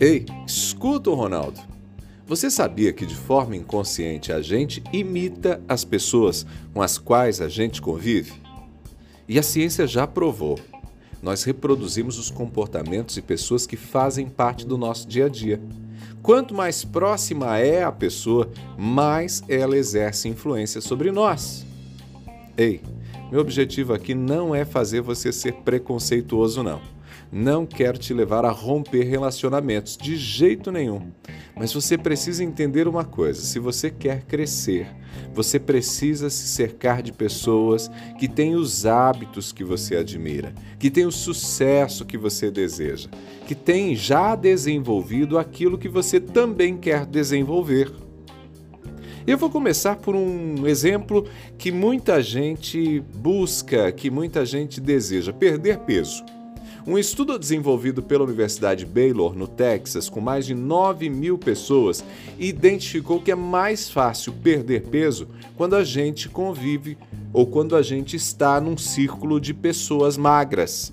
Ei, escuta o Ronaldo. Você sabia que de forma inconsciente a gente imita as pessoas com as quais a gente convive? E a ciência já provou. Nós reproduzimos os comportamentos e pessoas que fazem parte do nosso dia a dia. Quanto mais próxima é a pessoa, mais ela exerce influência sobre nós. Ei, meu objetivo aqui não é fazer você ser preconceituoso, não. Não quero te levar a romper relacionamentos de jeito nenhum. Mas você precisa entender uma coisa: se você quer crescer, você precisa se cercar de pessoas que têm os hábitos que você admira, que têm o sucesso que você deseja, que têm já desenvolvido aquilo que você também quer desenvolver. Eu vou começar por um exemplo que muita gente busca, que muita gente deseja: perder peso. Um estudo desenvolvido pela Universidade Baylor, no Texas, com mais de 9 mil pessoas, identificou que é mais fácil perder peso quando a gente convive ou quando a gente está num círculo de pessoas magras.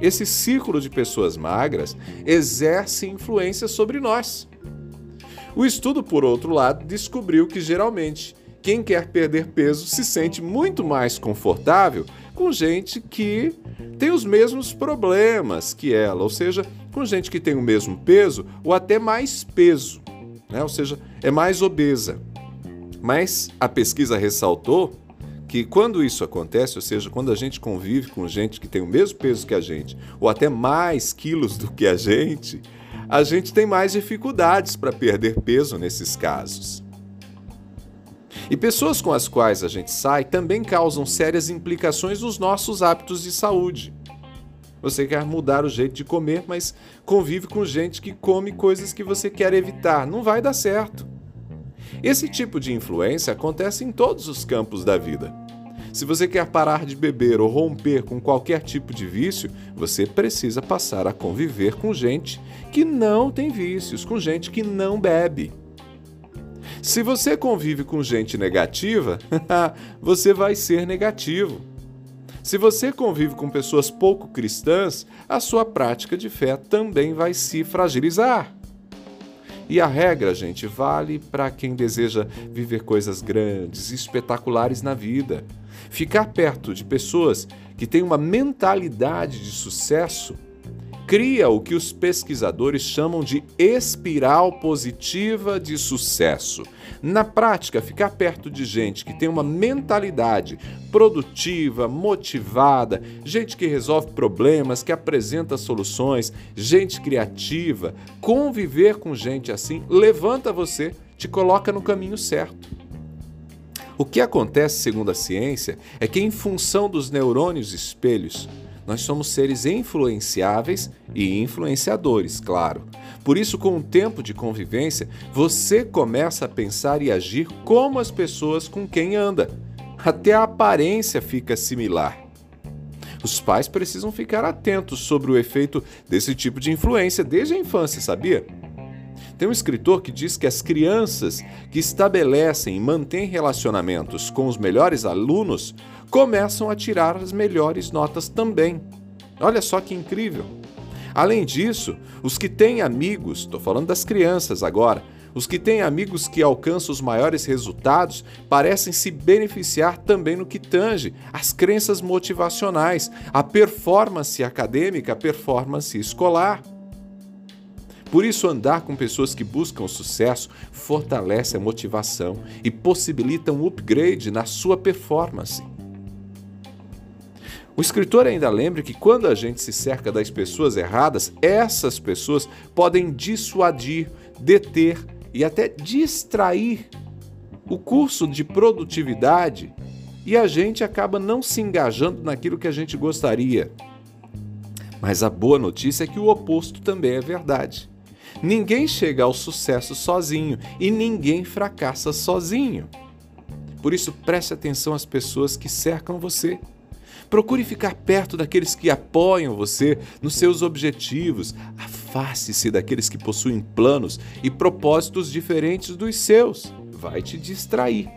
Esse círculo de pessoas magras exerce influência sobre nós. O estudo, por outro lado, descobriu que geralmente quem quer perder peso se sente muito mais confortável com gente que tem os mesmos problemas que ela, ou seja, com gente que tem o mesmo peso ou até mais peso, né? ou seja, é mais obesa. Mas a pesquisa ressaltou que quando isso acontece, ou seja, quando a gente convive com gente que tem o mesmo peso que a gente, ou até mais quilos do que a gente, a gente tem mais dificuldades para perder peso nesses casos. E pessoas com as quais a gente sai também causam sérias implicações nos nossos hábitos de saúde. Você quer mudar o jeito de comer, mas convive com gente que come coisas que você quer evitar. Não vai dar certo. Esse tipo de influência acontece em todos os campos da vida. Se você quer parar de beber ou romper com qualquer tipo de vício, você precisa passar a conviver com gente que não tem vícios, com gente que não bebe. Se você convive com gente negativa, você vai ser negativo. Se você convive com pessoas pouco cristãs, a sua prática de fé também vai se fragilizar. E a regra, gente, vale para quem deseja viver coisas grandes, espetaculares na vida. Ficar perto de pessoas que têm uma mentalidade de sucesso cria o que os pesquisadores chamam de espiral positiva de sucesso. Na prática, ficar perto de gente que tem uma mentalidade produtiva, motivada, gente que resolve problemas, que apresenta soluções, gente criativa, conviver com gente assim levanta você, te coloca no caminho certo. O que acontece, segundo a ciência, é que, em função dos neurônios espelhos, nós somos seres influenciáveis e influenciadores, claro. Por isso, com o tempo de convivência, você começa a pensar e agir como as pessoas com quem anda. Até a aparência fica similar. Os pais precisam ficar atentos sobre o efeito desse tipo de influência desde a infância, sabia? Tem um escritor que diz que as crianças que estabelecem e mantêm relacionamentos com os melhores alunos começam a tirar as melhores notas também. Olha só que incrível! Além disso, os que têm amigos, estou falando das crianças agora, os que têm amigos que alcançam os maiores resultados parecem se beneficiar também no que tange as crenças motivacionais, a performance acadêmica, a performance escolar. Por isso, andar com pessoas que buscam sucesso fortalece a motivação e possibilita um upgrade na sua performance. O escritor ainda lembra que quando a gente se cerca das pessoas erradas, essas pessoas podem dissuadir, deter e até distrair o curso de produtividade e a gente acaba não se engajando naquilo que a gente gostaria. Mas a boa notícia é que o oposto também é verdade. Ninguém chega ao sucesso sozinho e ninguém fracassa sozinho. Por isso, preste atenção às pessoas que cercam você. Procure ficar perto daqueles que apoiam você nos seus objetivos. Afaste-se daqueles que possuem planos e propósitos diferentes dos seus. Vai te distrair.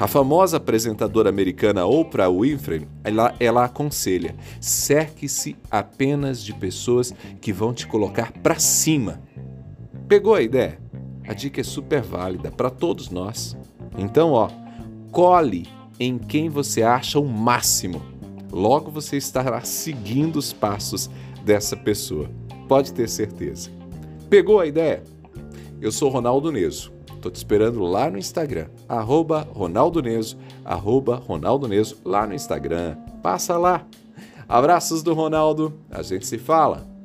A famosa apresentadora americana Oprah Winfrey, ela, ela aconselha: cerque-se apenas de pessoas que vão te colocar para cima. Pegou a ideia? A dica é super válida para todos nós. Então, ó, cole em quem você acha o máximo. Logo você estará seguindo os passos dessa pessoa. Pode ter certeza. Pegou a ideia? Eu sou Ronaldo Neso. Tô te esperando lá no Instagram, arroba Ronaldo Neso, arroba Ronaldo Neso, lá no Instagram. Passa lá. Abraços do Ronaldo, a gente se fala.